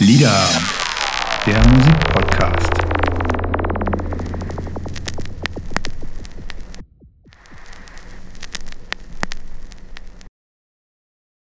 Lieder der Musik.